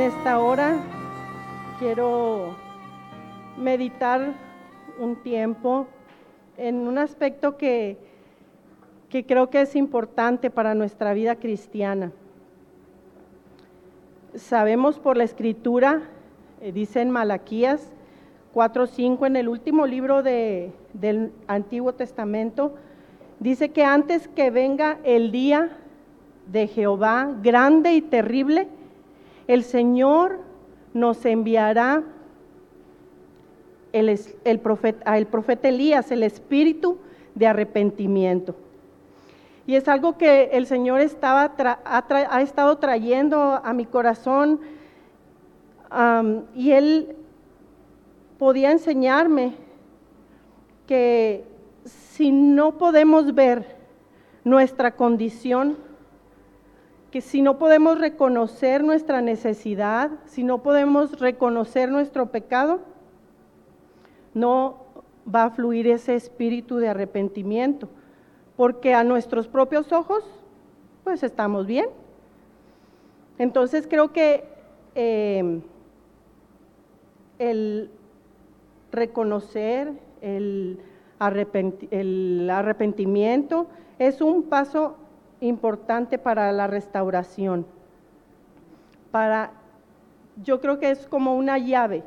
En esta hora quiero meditar un tiempo en un aspecto que, que creo que es importante para nuestra vida cristiana. Sabemos por la escritura, eh, dice en Malaquías 4.5, en el último libro de, del Antiguo Testamento, dice que antes que venga el día de Jehová grande y terrible, el Señor nos enviará el, profeta, el profeta Elías, el espíritu de arrepentimiento. Y es algo que el Señor estaba ha, estado trayendo a mi corazón y Él podía enseñarme que si no podemos ver nuestra condición, que si no podemos reconocer nuestra necesidad, si no podemos reconocer nuestro pecado, no va a fluir ese espíritu de arrepentimiento, porque a nuestros propios ojos, pues estamos bien. Entonces creo que eh, el reconocer el, el arrepentimiento es un paso importante para la restauración. Para, yo creo que es como una llave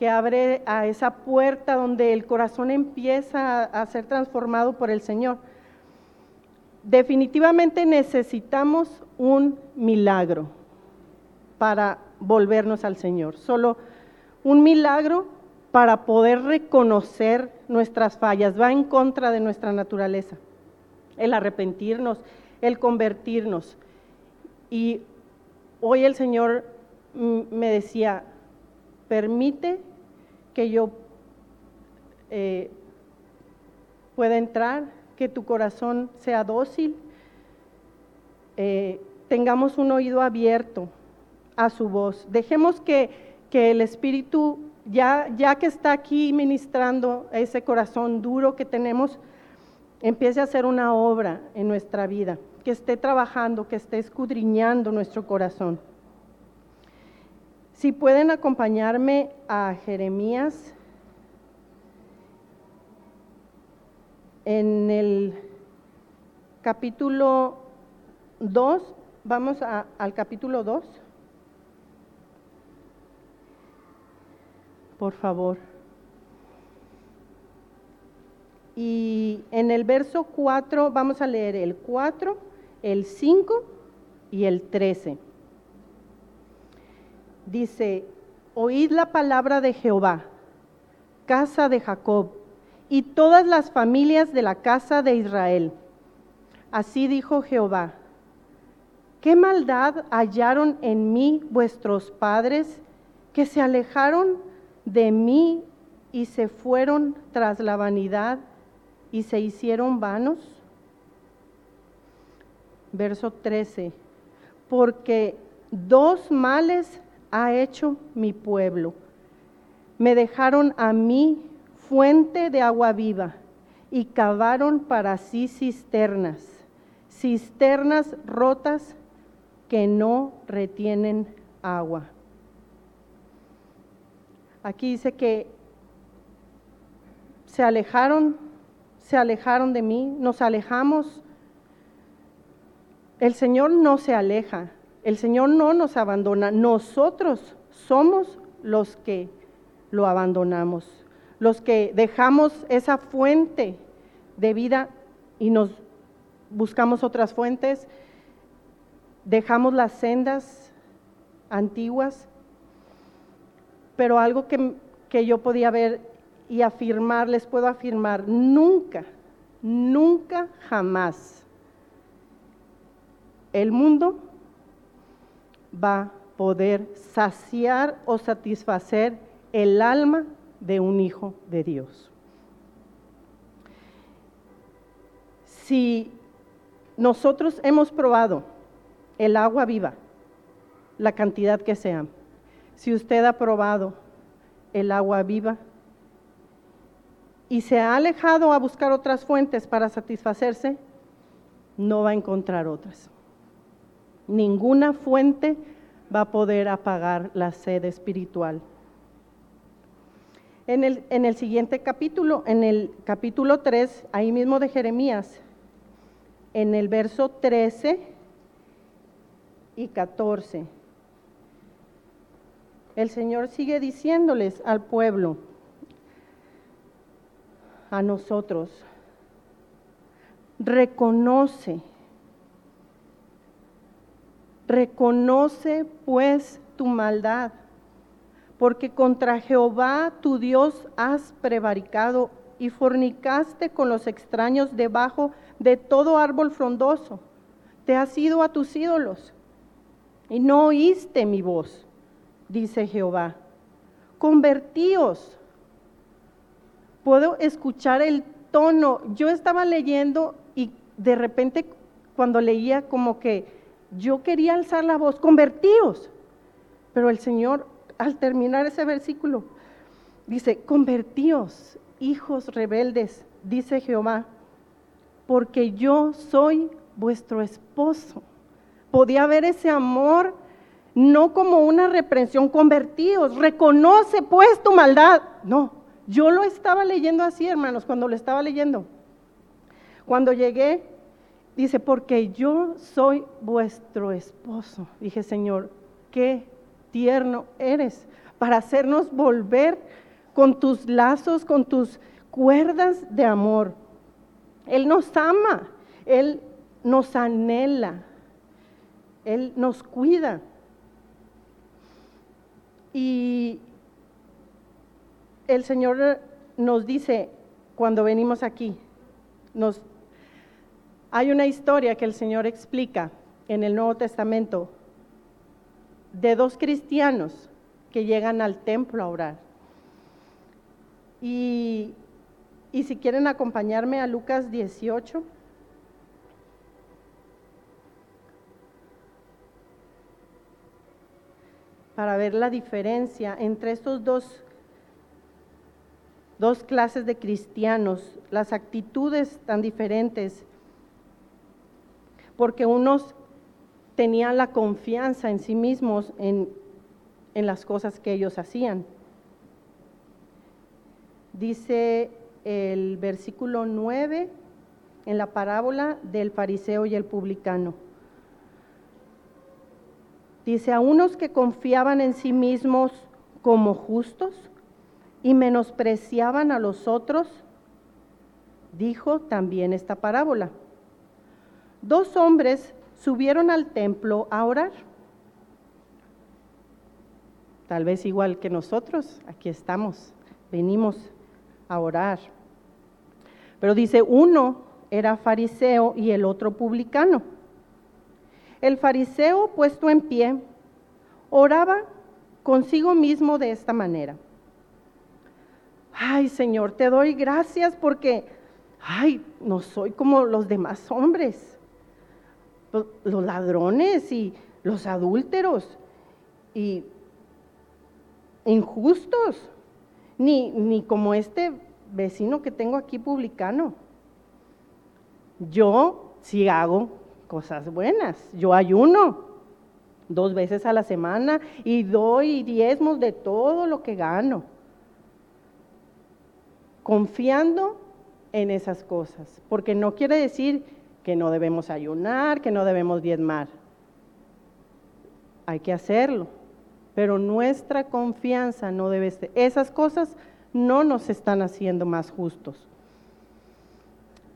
que abre a esa puerta donde el corazón empieza a, ser transformado por el Señor. Definitivamente necesitamos un milagro para volvernos al Señor. Solo un milagro para poder reconocer nuestras fallas. Va en contra de nuestra naturaleza. El arrepentirnos, el convertirnos. Y hoy el Señor me decía, permite que yo eh, pueda entrar, que tu corazón sea dócil, eh, tengamos un oído abierto a su voz. Dejemos que, que el Espíritu, ya, ya que está aquí ministrando ese corazón duro que tenemos, empiece a hacer una obra en nuestra vida que esté trabajando, que esté escudriñando nuestro corazón. Si pueden acompañarme a Jeremías en el capítulo 2, vamos al capítulo 2. Por favor. Y en el verso 4 vamos a leer el 4 el 5 y el 13. Dice, oíd la palabra de Jehová, casa de Jacob, y todas las familias de la casa de Israel. Así dijo Jehová, ¿qué maldad hallaron en mí vuestros padres que se alejaron de mí y se fueron tras la vanidad y se hicieron vanos? Verso 13, porque dos males ha hecho mi pueblo. Me dejaron a mí fuente de agua viva y cavaron para sí cisternas, cisternas rotas que no retienen agua. Aquí dice que se alejaron, se alejaron de mí, nos alejamos el Señor no se aleja, el Señor no nos abandona, nosotros somos los que lo abandonamos, los que dejamos esa fuente de vida y nos buscamos otras fuentes, dejamos las sendas antiguas, pero algo que, que yo podía ver y afirmar, les puedo afirmar, nunca, nunca, jamás el mundo va a poder saciar o satisfacer el alma de un hijo de Dios. Si nosotros hemos probado el agua viva, la cantidad que sea, si usted ha probado el agua viva y se ha alejado a buscar otras fuentes para satisfacerse, no va a encontrar otras ninguna fuente va a poder apagar la sed espiritual. En el, en el siguiente capítulo, en el capítulo 3, ahí mismo de Jeremías, en el verso 13 y 14, el Señor sigue diciéndoles al pueblo, a nosotros, reconoce, reconoce pues tu maldad, porque contra Jehová tu Dios has prevaricado y fornicaste con los extraños debajo de todo árbol frondoso. Te has ido a tus ídolos y no oíste mi voz, dice Jehová. Convertíos. Puedo escuchar el tono. Yo estaba leyendo y de repente cuando leía como que yo quería alzar la voz, convertíos. Pero el Señor, al terminar ese versículo, dice, convertíos, hijos rebeldes, dice Jehová, porque yo soy vuestro esposo. Podía ver ese amor no como una reprensión, convertíos, reconoce pues tu maldad. No, yo lo estaba leyendo así, hermanos, cuando lo estaba leyendo. Cuando llegué, dice, porque yo soy vuestro esposo. Dije, Señor, qué tierno eres para hacernos volver con tus lazos, con tus cuerdas de amor. Él nos ama, Él nos anhela, Él nos cuida. Y el Señor nos dice cuando venimos aquí, nos hay una historia que el Señor explica en el Nuevo Testamento de dos cristianos que llegan al templo a orar. Y, y si quieren acompañarme a Lucas 18. para ver la diferencia entre estos dos, dos clases de cristianos, las actitudes tan diferentes porque unos tenían la confianza en sí mismos en, las cosas que ellos hacían. Dice el versículo 9 en la parábola del fariseo y el publicano. Dice, a unos que confiaban en sí mismos como justos y menospreciaban a los otros, dijo también esta parábola dos hombres subieron al templo a orar. Tal vez igual que nosotros, aquí estamos, venimos a orar. Pero dice, uno era fariseo y el otro publicano. El fariseo, puesto en pie, oraba consigo mismo de esta manera. Ay Señor, te doy gracias porque, ay, no soy como los demás hombres los ladrones y los adúlteros y injustos, ni, ni como este vecino que tengo aquí publicano. Yo sí hago cosas buenas, yo ayuno dos veces a la semana y doy diezmos de todo lo que gano, confiando en esas cosas, porque no quiere decir que no debemos ayunar, que no debemos diezmar. Hay que hacerlo, pero nuestra confianza no debe ser. Esas cosas no nos están haciendo más justos.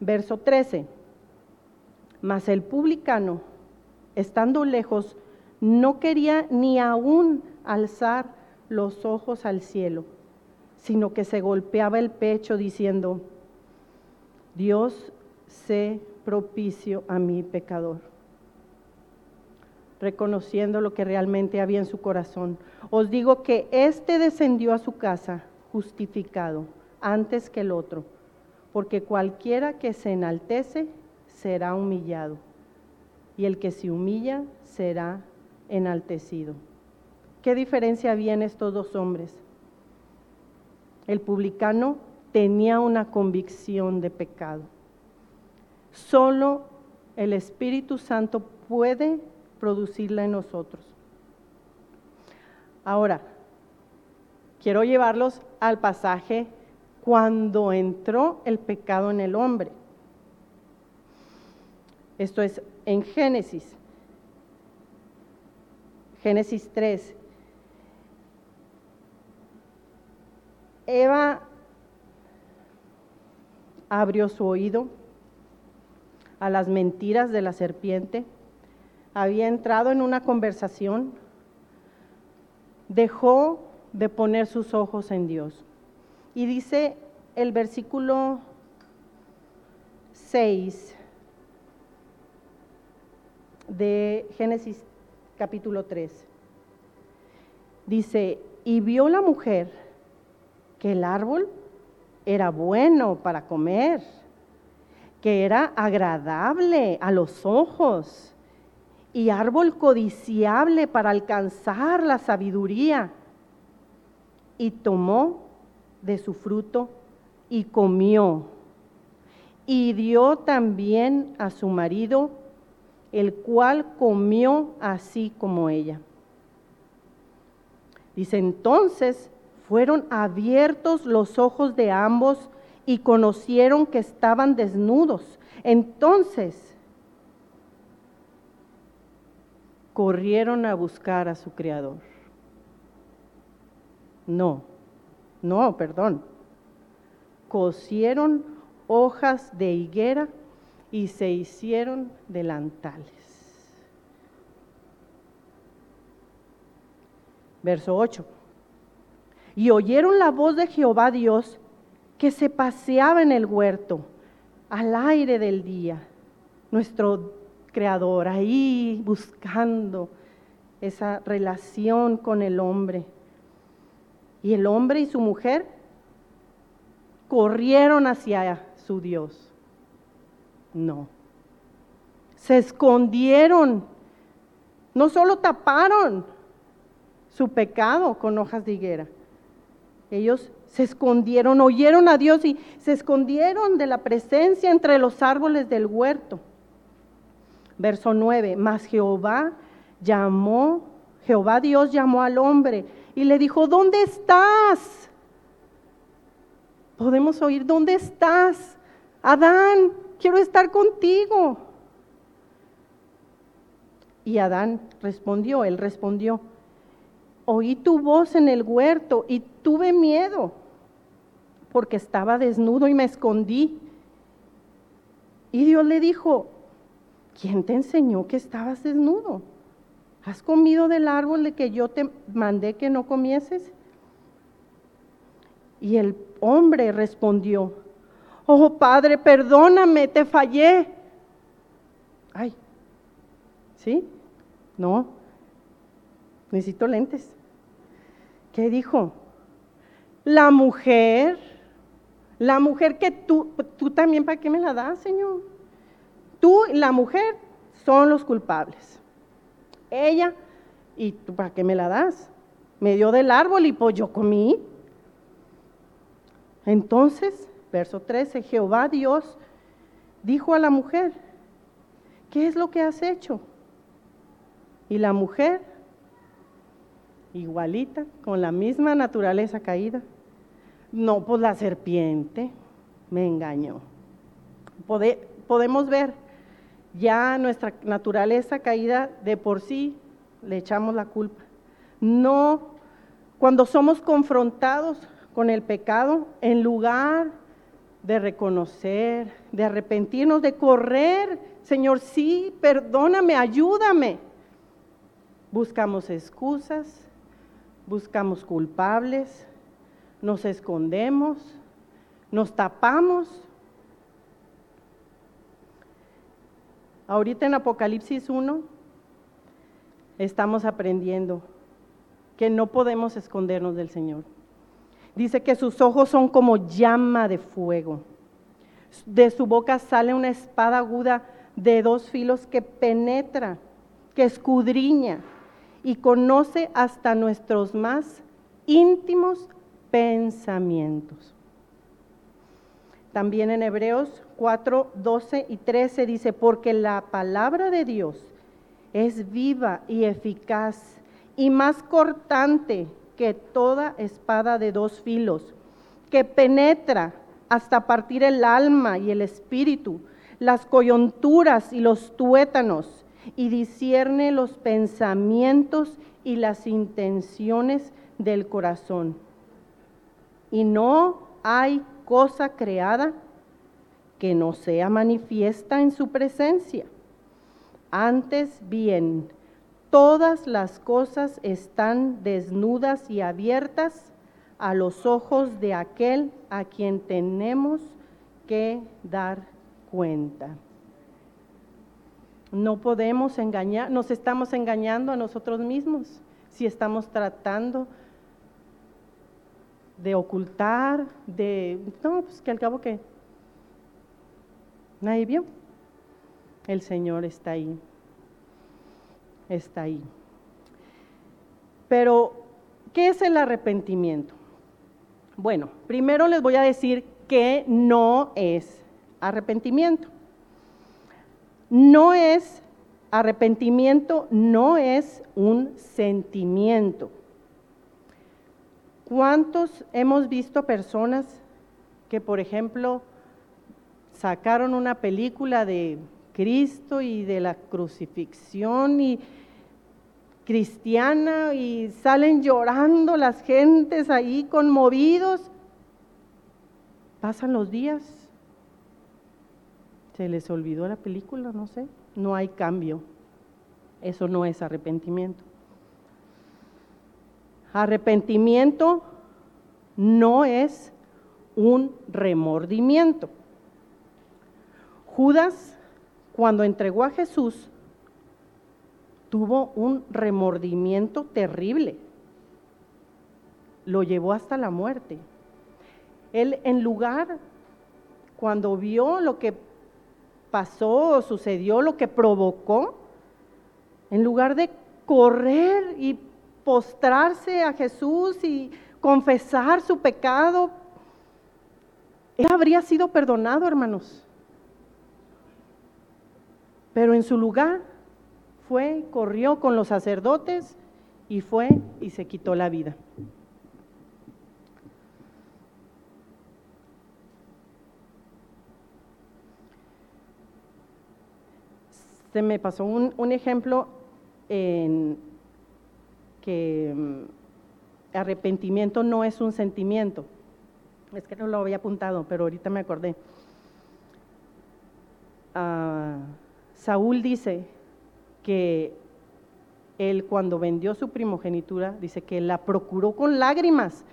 Verso 13. Mas el publicano, estando lejos, no quería ni aún alzar los ojos al cielo, sino que se golpeaba el pecho diciendo, Dios, sé propicio a mi pecador. Reconociendo lo que realmente había en su corazón. Os digo que éste descendió a su casa justificado antes que el otro, porque cualquiera que se enaltece será humillado, y el que se humilla será enaltecido. ¿Qué diferencia había en estos dos hombres? El publicano tenía una convicción de pecado Solo el Espíritu Santo puede producirla en nosotros. Ahora, quiero llevarlos al pasaje cuando entró el pecado en el hombre. Esto es en Génesis. Génesis 3. Eva abrió su oído a las mentiras de la serpiente, había entrado en una conversación, dejó de poner sus ojos en Dios. Y dice el versículo 6 de Génesis capítulo 3. Dice, y vio la mujer que el árbol era bueno para comer, que era agradable a los ojos y árbol codiciable para alcanzar la sabiduría. Y tomó de su fruto y comió. Y dio también a su marido, el cual comió así como ella. Dice entonces fueron abiertos los ojos de ambos y conocieron que estaban desnudos. Entonces corrieron a buscar a su Creador. No, no, perdón. Cosieron hojas de higuera y se hicieron delantales. Verso 8 y oyeron la voz de Jehová Dios que se paseaba en el huerto al aire del día. Nuestro creador ahí buscando esa relación con el hombre. Y el hombre y su mujer corrieron hacia su Dios. No. Se escondieron. No solo taparon su pecado con hojas de higuera, ellos se escondieron, oyeron a Dios y se escondieron de la presencia entre los árboles del huerto. Verso 9, mas Jehová llamó, Jehová Dios llamó al hombre y le dijo, ¿dónde estás? Podemos oír, ¿dónde estás? Adán, quiero estar contigo. Y Adán respondió, él respondió, oí tu voz en el huerto y tuve miedo porque estaba desnudo y me escondí. Y Dios le dijo, ¿quién te enseñó que estabas desnudo? ¿Has comido del árbol de que yo te mandé que no comieses? Y el hombre respondió, oh Padre, perdóname, te fallé. Ay, ¿sí? No, necesito lentes. ¿Qué dijo? La mujer, la mujer que tú, tú también, ¿para qué me la das, Señor? Tú y la mujer son los culpables. Ella, ¿y tú para qué me la das? Me dio del árbol y pues yo comí. Entonces, verso 13, Jehová Dios dijo a la mujer, ¿qué es lo que has hecho? Y la mujer, igualita, con la misma naturaleza caída, no, pues la serpiente me engañó. podemos ver ya nuestra naturaleza caída de por sí, le echamos la culpa. No, cuando somos confrontados con el pecado, en lugar de reconocer, de arrepentirnos, de correr, Señor, sí, perdóname, ayúdame. Buscamos excusas, buscamos culpables, nos escondemos, nos tapamos. Ahorita en Apocalipsis 1 estamos aprendiendo que no podemos escondernos del Señor. Dice que sus ojos son como llama de fuego. De su boca sale una espada aguda de dos filos que penetra, que escudriña y conoce hasta nuestros más íntimos pensamientos. También en Hebreos 4, 12 y 13 dice, porque la palabra de Dios es viva y eficaz y más cortante que toda espada de dos filos, que penetra hasta partir el alma y el espíritu, las coyunturas y los tuétanos, y discierne los pensamientos y las intenciones del corazón. Y no hay cosa creada que no sea manifiesta en su presencia. Antes bien, todas las cosas están desnudas y abiertas a los ojos de aquel a quien tenemos que dar cuenta. No podemos engañar, nos estamos engañando a nosotros mismos si estamos tratando de ocultar, de, no, pues que al cabo que nadie vio. El Señor está ahí, está ahí. Pero, ¿qué es el arrepentimiento? Bueno, primero les voy a decir que no es arrepentimiento. No es, arrepentimiento no es un sentimiento. ¿Cuántos hemos visto personas que, por ejemplo, sacaron una película de Cristo y de la crucifixión y cristiana y salen llorando las gentes ahí conmovidos? Pasan los días, se les olvidó la película, no sé, no hay cambio. Eso no es arrepentimiento. Arrepentimiento no es un remordimiento. Judas, cuando entregó a Jesús, tuvo un remordimiento terrible. Lo llevó hasta la muerte. Él, en lugar, cuando vio lo que pasó o sucedió, lo que provocó, en lugar de correr y postrarse a Jesús y confesar su pecado, él habría sido perdonado, hermanos. Pero en su lugar fue, corrió con los sacerdotes y fue y se quitó la vida. Se me pasó un, un ejemplo en, que mm, arrepentimiento no es un sentimiento. Es que no lo había apuntado, pero ahorita me acordé. Ah, Saúl dice que él cuando vendió su primogenitura, dice que la procuró con lágrimas.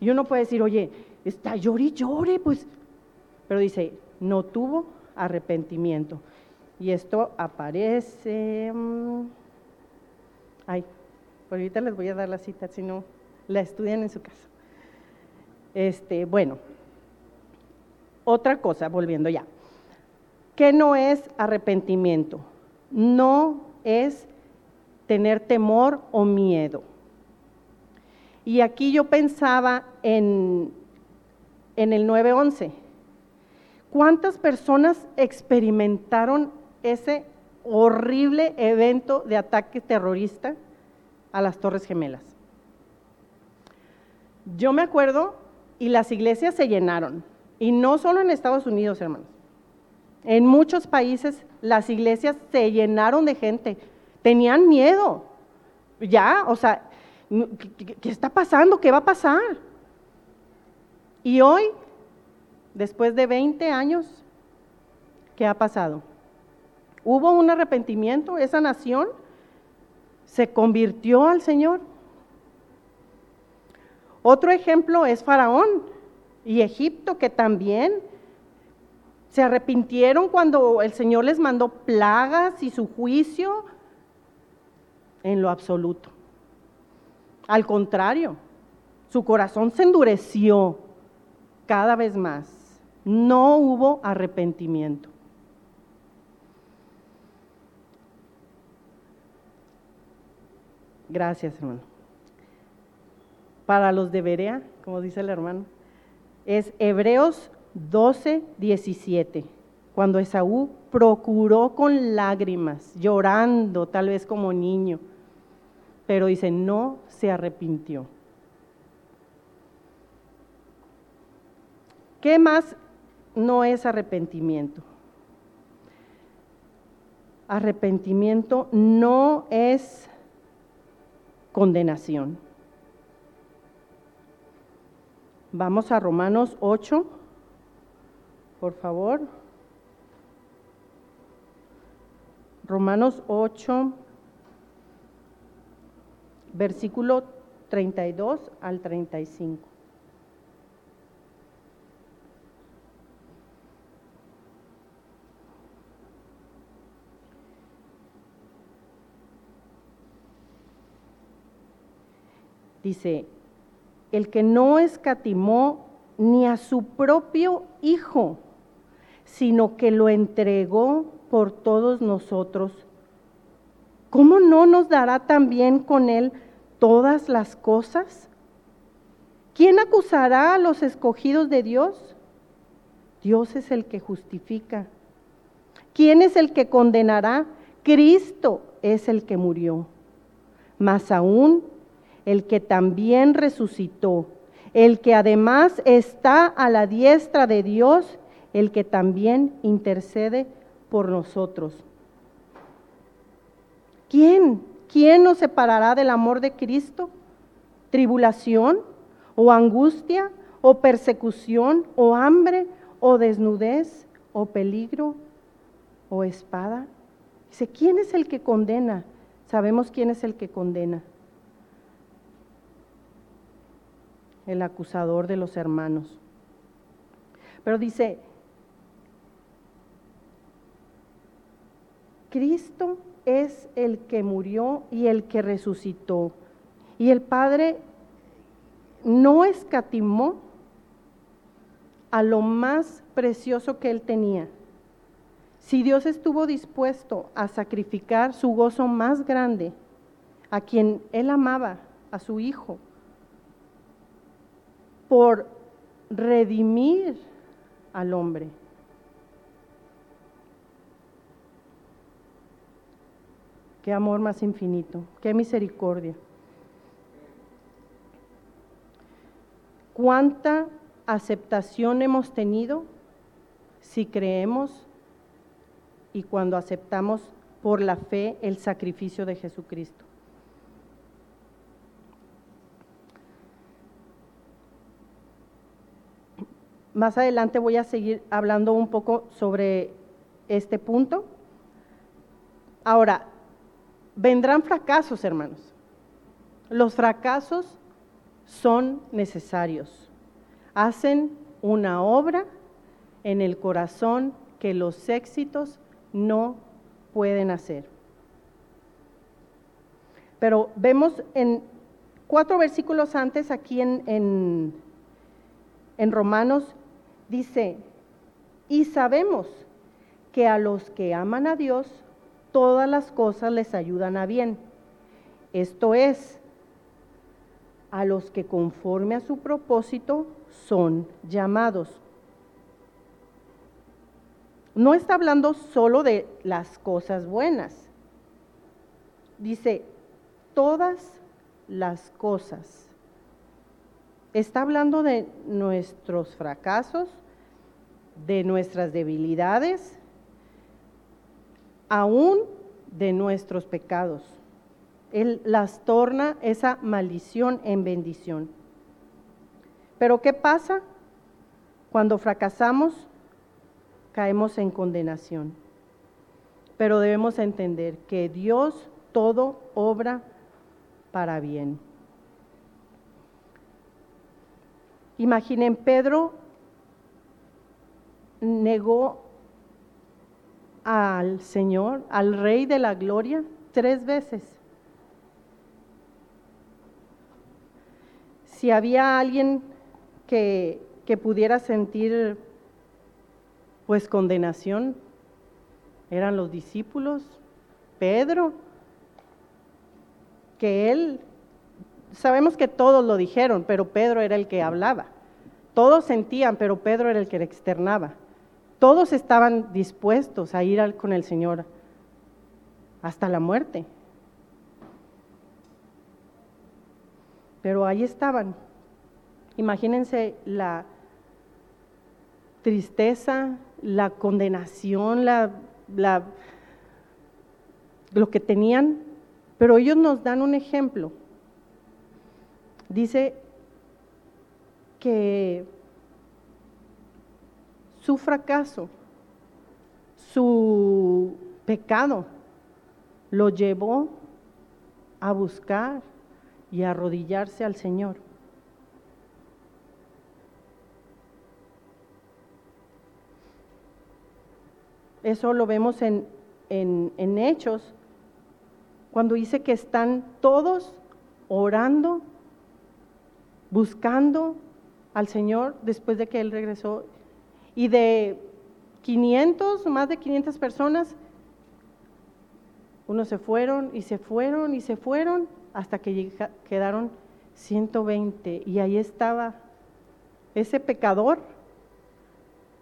Y uno puede decir, oye, está llore y llore, pues. Pero dice, no tuvo arrepentimiento. Y esto aparece. Mm, ay, ahorita les voy a dar la cita, si no, la estudian en su casa. Este, bueno, otra cosa, volviendo ya. ¿Qué no es arrepentimiento? No es tener temor o miedo. Y aquí yo pensaba en, en el 911. ¿Cuántas personas experimentaron ese horrible evento de ataque terrorista a las Torres Gemelas. Yo me acuerdo y las iglesias se llenaron, y no solo en Estados Unidos, hermanos. En muchos países las iglesias se llenaron de gente, tenían miedo. Ya, o sea, ¿qué, está pasando? ¿Qué va a pasar? Y hoy, después de 20 años, ¿qué ha pasado? ¿Hubo un arrepentimiento? ¿Esa nación se convirtió al Señor? Otro ejemplo es Faraón y Egipto, que también se arrepintieron cuando el Señor les mandó plagas y su juicio en lo absoluto. Al contrario, su corazón se endureció cada vez más. No hubo arrepentimiento. Gracias, hermano. Para los de Berea, como dice el hermano, es Hebreos 12, 17, cuando Esaú procuró con lágrimas, llorando, tal vez como niño, pero dice, no se arrepintió. ¿Qué más no es arrepentimiento? Arrepentimiento no es condenación. Vamos a Romanos 8, por favor. Romanos 8, versículo 32 al 35. Dice, el que no escatimó ni a su propio Hijo, sino que lo entregó por todos nosotros, ¿cómo no nos dará también con él todas las cosas? ¿Quién acusará a los escogidos de Dios? Dios es el que justifica. ¿Quién es el que condenará? Cristo es el que murió. Más aún, el que también resucitó, el que además está a la diestra de Dios, el que también intercede por nosotros. ¿Quién? ¿Quién nos separará del amor de Cristo? ¿Tribulación o angustia o persecución o hambre o desnudez o peligro o espada? Dice, ¿quién es el que condena? Sabemos quién es el que condena. El acusador de los hermanos. Pero dice, Cristo es el que murió y el que resucitó. Y el Padre no escatimó a lo más precioso que él tenía. Si Dios estuvo dispuesto a sacrificar su gozo más grande, a quien él amaba, a su Hijo, por redimir al hombre. Qué amor más infinito, qué misericordia. ¿Cuánta aceptación hemos tenido si creemos y cuando aceptamos por la fe el sacrificio de Jesucristo? Más adelante voy a seguir hablando un poco sobre este punto. Ahora, vendrán fracasos, hermanos. Los fracasos son necesarios. Hacen una obra en el corazón que los éxitos no pueden hacer. Pero vemos en cuatro versículos antes, aquí en, en, Romanos, dice, y sabemos que a los que aman a Dios, todas las cosas les ayudan a bien. Esto es, a los que conforme a su propósito son llamados. No está hablando solo de las cosas buenas. Dice, todas las cosas. Está hablando de nuestros fracasos, de nuestras debilidades, aún de nuestros pecados. Él las torna esa maldición en bendición. Pero ¿qué pasa? Cuando fracasamos, caemos en condenación. Pero debemos entender que Dios todo obra para bien. Imaginen, Pedro negó al Señor, al Rey de la Gloria, tres veces. Si había alguien que, que pudiera sentir pues condenación, eran los discípulos, Pedro, que él, sabemos que todos lo dijeron, pero Pedro era el que hablaba. Todos sentían, pero Pedro era el que externaba. Todos estaban dispuestos a ir con el Señor hasta la muerte. Pero ahí estaban. Imagínense la tristeza, la condenación, la, la, lo que tenían, pero ellos nos dan un ejemplo. Dice que su fracaso, su pecado, lo llevó a buscar y a arrodillarse al Señor. Eso lo vemos en, en, Hechos, cuando dice que están todos orando, buscando al Señor después de que Él regresó. Y de 500, más de 500 personas, unos se fueron y se fueron y se fueron hasta que quedaron 120. Y ahí estaba ese pecador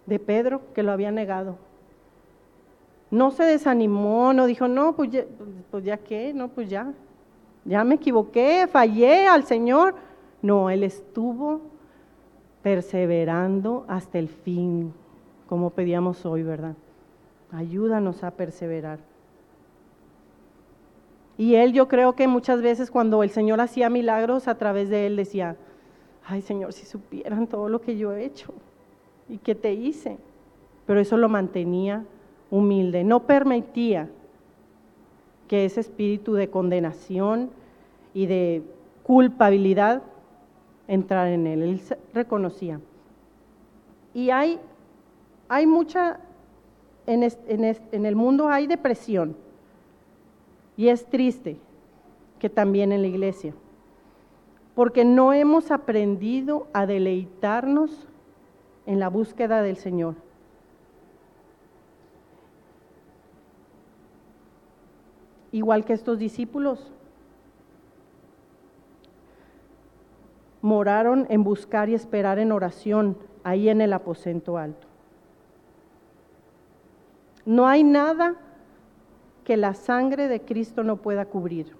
de Pedro que lo había negado. No se desanimó, no dijo, no, pues ya, pues ya qué, no, pues ya, ya me equivoqué, fallé al Señor. No, él estuvo perseverando hasta el fin, como pedíamos hoy, ¿verdad? Ayúdanos a perseverar. Y él yo creo que muchas veces cuando el Señor hacía milagros a través de él decía, ay Señor, si supieran todo lo que yo he hecho y que te hice. Pero eso lo mantenía humilde, no permitía que ese espíritu de condenación y de culpabilidad entrara en él. Él reconocía. Y hay, hay mucha, en, en el mundo hay depresión. Y es triste que también en la iglesia, porque no hemos aprendido a deleitarnos en la búsqueda del Señor. igual que estos discípulos. Moraron en buscar y esperar en oración ahí en el aposento alto. No hay nada que la sangre de Cristo no pueda cubrir.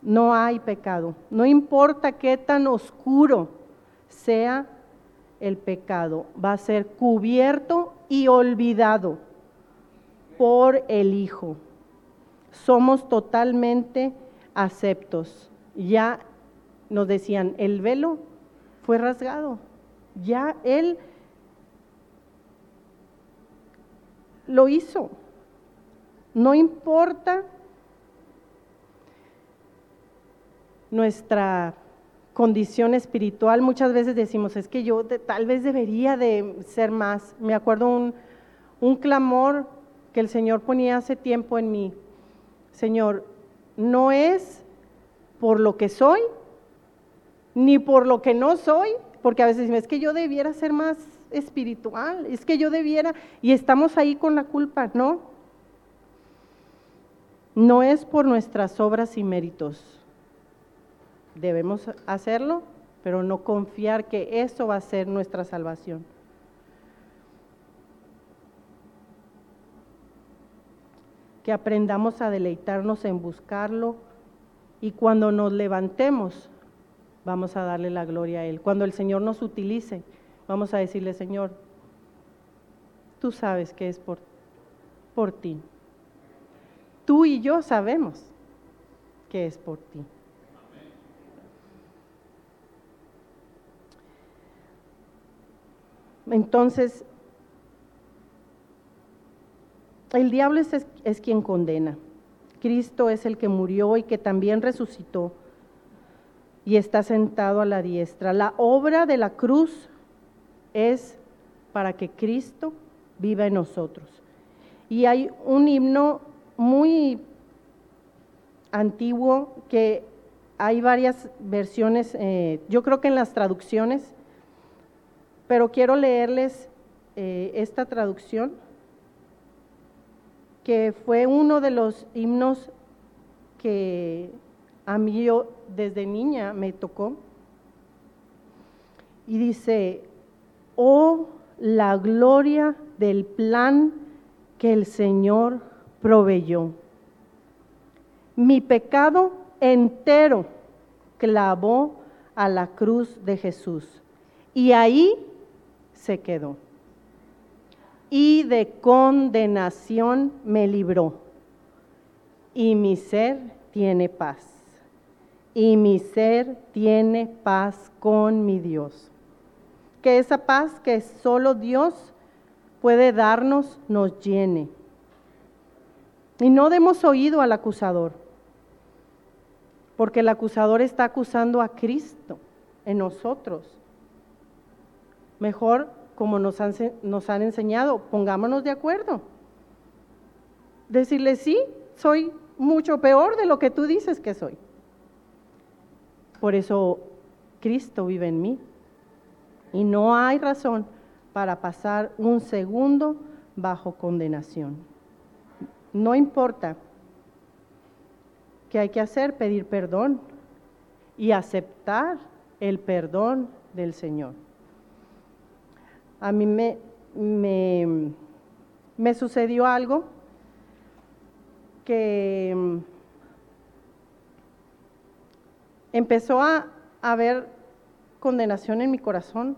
No hay pecado. No importa qué tan oscuro sea el pecado, va a ser cubierto y olvidado por el Hijo somos totalmente aceptos. Ya nos decían, el velo fue rasgado, ya Él lo hizo. No importa nuestra condición espiritual, muchas veces decimos, es que yo tal vez debería de ser más. Me acuerdo un, un clamor que el Señor ponía hace tiempo en mí Señor, no es por lo que soy, ni por lo que no soy, porque a veces es que yo debiera ser más espiritual, es que yo debiera, y estamos ahí con la culpa, ¿no? No es por nuestras obras y méritos. Debemos hacerlo, pero no confiar que eso va a ser nuestra salvación. que aprendamos a deleitarnos en buscarlo y cuando nos levantemos vamos a darle la gloria a Él. Cuando el Señor nos utilice, vamos a decirle, Señor, tú sabes que es por, por ti. Tú y yo sabemos que es por ti. Entonces, el diablo es, quien condena. Cristo es el que murió y que también resucitó y está sentado a la diestra. La obra de la cruz es para que Cristo viva en nosotros. Y hay un himno muy antiguo que hay varias versiones, eh, yo creo que en las traducciones, pero quiero leerles eh, esta traducción que fue uno de los himnos que a mí yo desde niña me tocó. Y dice, oh la gloria del plan que el Señor proveyó. Mi pecado entero clavó a la cruz de Jesús. Y ahí se quedó. Y de condenación me libró. Y mi ser tiene paz. Y mi ser tiene paz con mi Dios. Que esa paz que solo Dios puede darnos nos llene. Y no demos oído al acusador, porque el acusador está acusando a Cristo en nosotros. Mejor, como nos han, nos han enseñado, pongámonos de acuerdo. Decirle, sí, soy mucho peor de lo que tú dices que soy. Por eso Cristo vive en mí. Y no hay razón para pasar un segundo bajo condenación. No importa. ¿Qué hay que hacer? Pedir perdón y aceptar el perdón del Señor. A mí me, me, me sucedió algo que empezó a haber condenación en mi corazón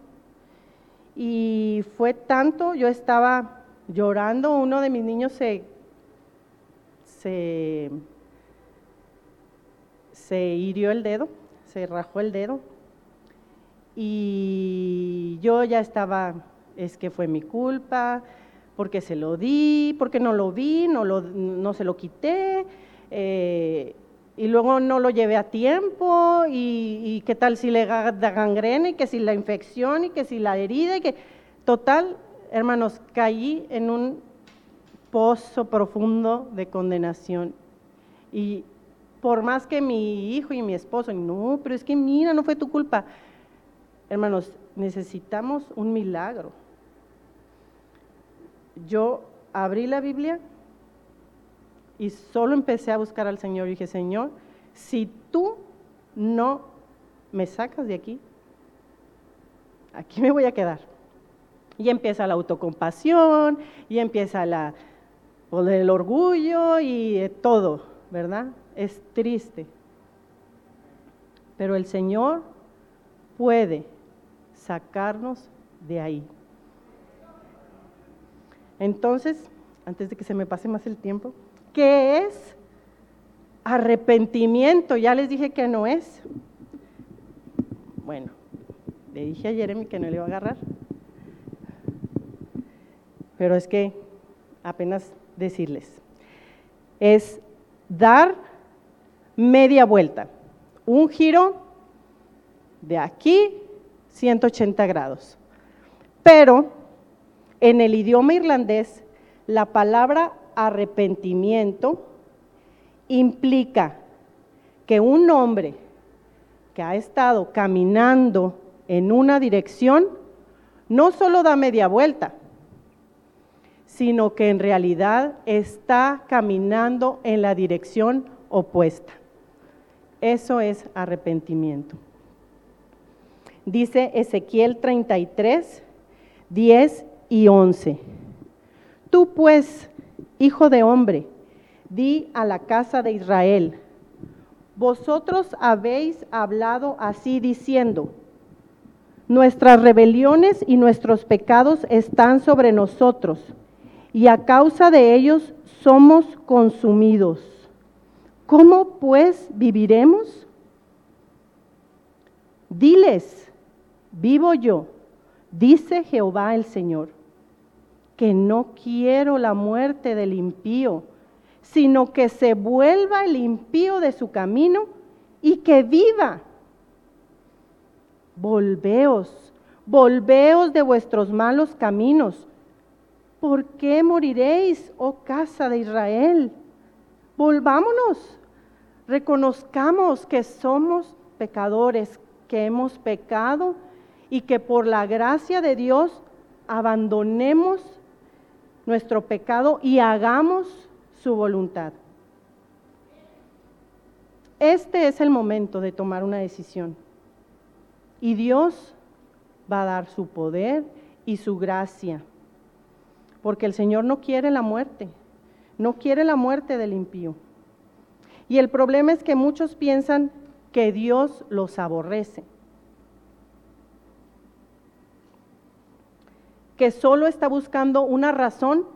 y fue tanto, yo estaba llorando, uno de mis niños se, se, hirió el dedo, se rajó el dedo y yo ya estaba, es que fue mi culpa, porque se lo di, porque no lo vi, no, lo, no se lo quité. Y luego no lo llevé a tiempo y, qué tal si le da gangrena y que si la infección y que si la herida y que total, hermanos, caí en un pozo profundo de condenación. Y por más que mi hijo y mi esposo, no, pero es que mira, no fue tu culpa. Hermanos, necesitamos un milagro. Yo abrí la Biblia y solo empecé a buscar al Señor y dije, Señor, si tú no me sacas de aquí, aquí me voy a quedar. Y empieza la autocompasión, y empieza la, pues, el orgullo y todo, ¿verdad? Es triste. Pero el Señor puede sacarnos de ahí. Entonces, antes de que se me pase más el tiempo, ¿Qué es? Arrepentimiento, ya les dije que no es. Bueno, le dije a Jeremy que no le iba a agarrar. Pero es que apenas decirles, es dar media vuelta, un giro de aquí 180 grados. Pero en el idioma irlandés, la palabra arrepentimiento implica que un hombre que ha estado caminando en una dirección no solo da media vuelta, sino que en realidad está caminando en la dirección opuesta. Eso es arrepentimiento. Dice Ezequiel 33, 10 y 11. Tú pues, Hijo de hombre, di a la casa de Israel, vosotros habéis hablado así diciendo, nuestras rebeliones y nuestros pecados están sobre nosotros, y a causa de ellos somos consumidos. ¿Cómo pues viviremos? Diles, vivo yo, dice Jehová el Señor que no quiero la muerte del impío, sino que se vuelva el impío de su camino y que viva. Volveos, volveos de vuestros malos caminos. ¿Por qué moriréis, oh casa de Israel? Volvámonos, reconozcamos que somos pecadores, que hemos pecado y que por la gracia de Dios abandonemos nuestro pecado y hagamos su voluntad. Este es el momento de tomar una decisión. Y Dios va a dar su poder y su gracia. Porque el Señor no quiere la muerte, no quiere la muerte del impío. Y el problema es que muchos piensan que Dios los aborrece. Que solo está buscando una razón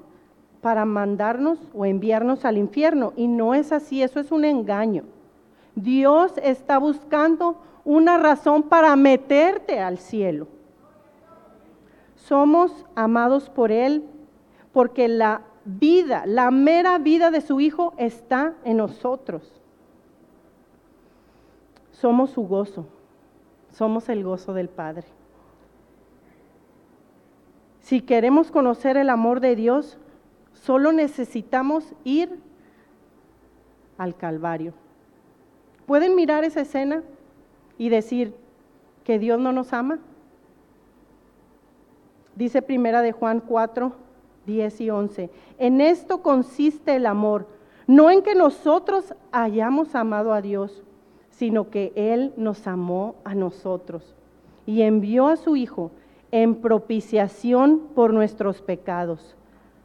para mandarnos o enviarnos al infierno. Y no es así, eso es un engaño. Dios está buscando una razón para meterte al cielo. Somos amados por Él porque la vida, la mera vida de su Hijo está en nosotros. Somos su gozo, somos el gozo del Padre. Si queremos conocer el amor de Dios, solo necesitamos ir al Calvario. ¿Pueden mirar esa escena y decir que Dios no nos ama? Dice primera de Juan 4, 10 y 11. En esto consiste el amor, no en que nosotros hayamos amado a Dios, sino que Él nos amó a nosotros y envió a su Hijo en propiciación por nuestros pecados.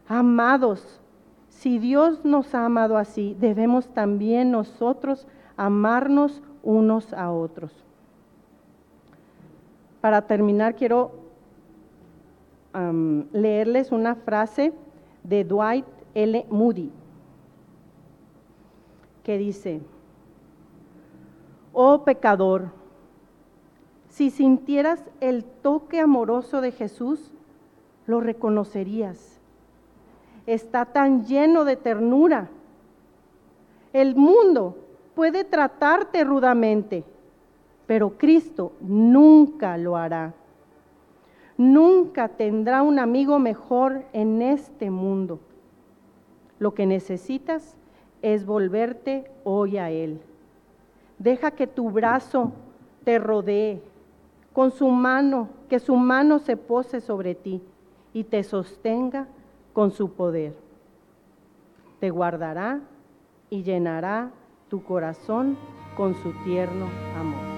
Amados, si Dios nos ha amado así, debemos también nosotros amarnos unos a otros. Para terminar, quiero leerles una frase de Dwight L. Moody que dice, oh pecador, si sintieras el toque amoroso de Jesús, lo reconocerías. Está tan lleno de ternura. El mundo puede tratarte rudamente, pero Cristo nunca lo hará. Nunca tendrá un amigo mejor en este mundo. Lo que necesitas es volverte hoy a Él. Deja que tu brazo te rodee con su mano, que su mano se pose sobre ti y te sostenga con su poder. Te guardará y llenará tu corazón con su tierno amor.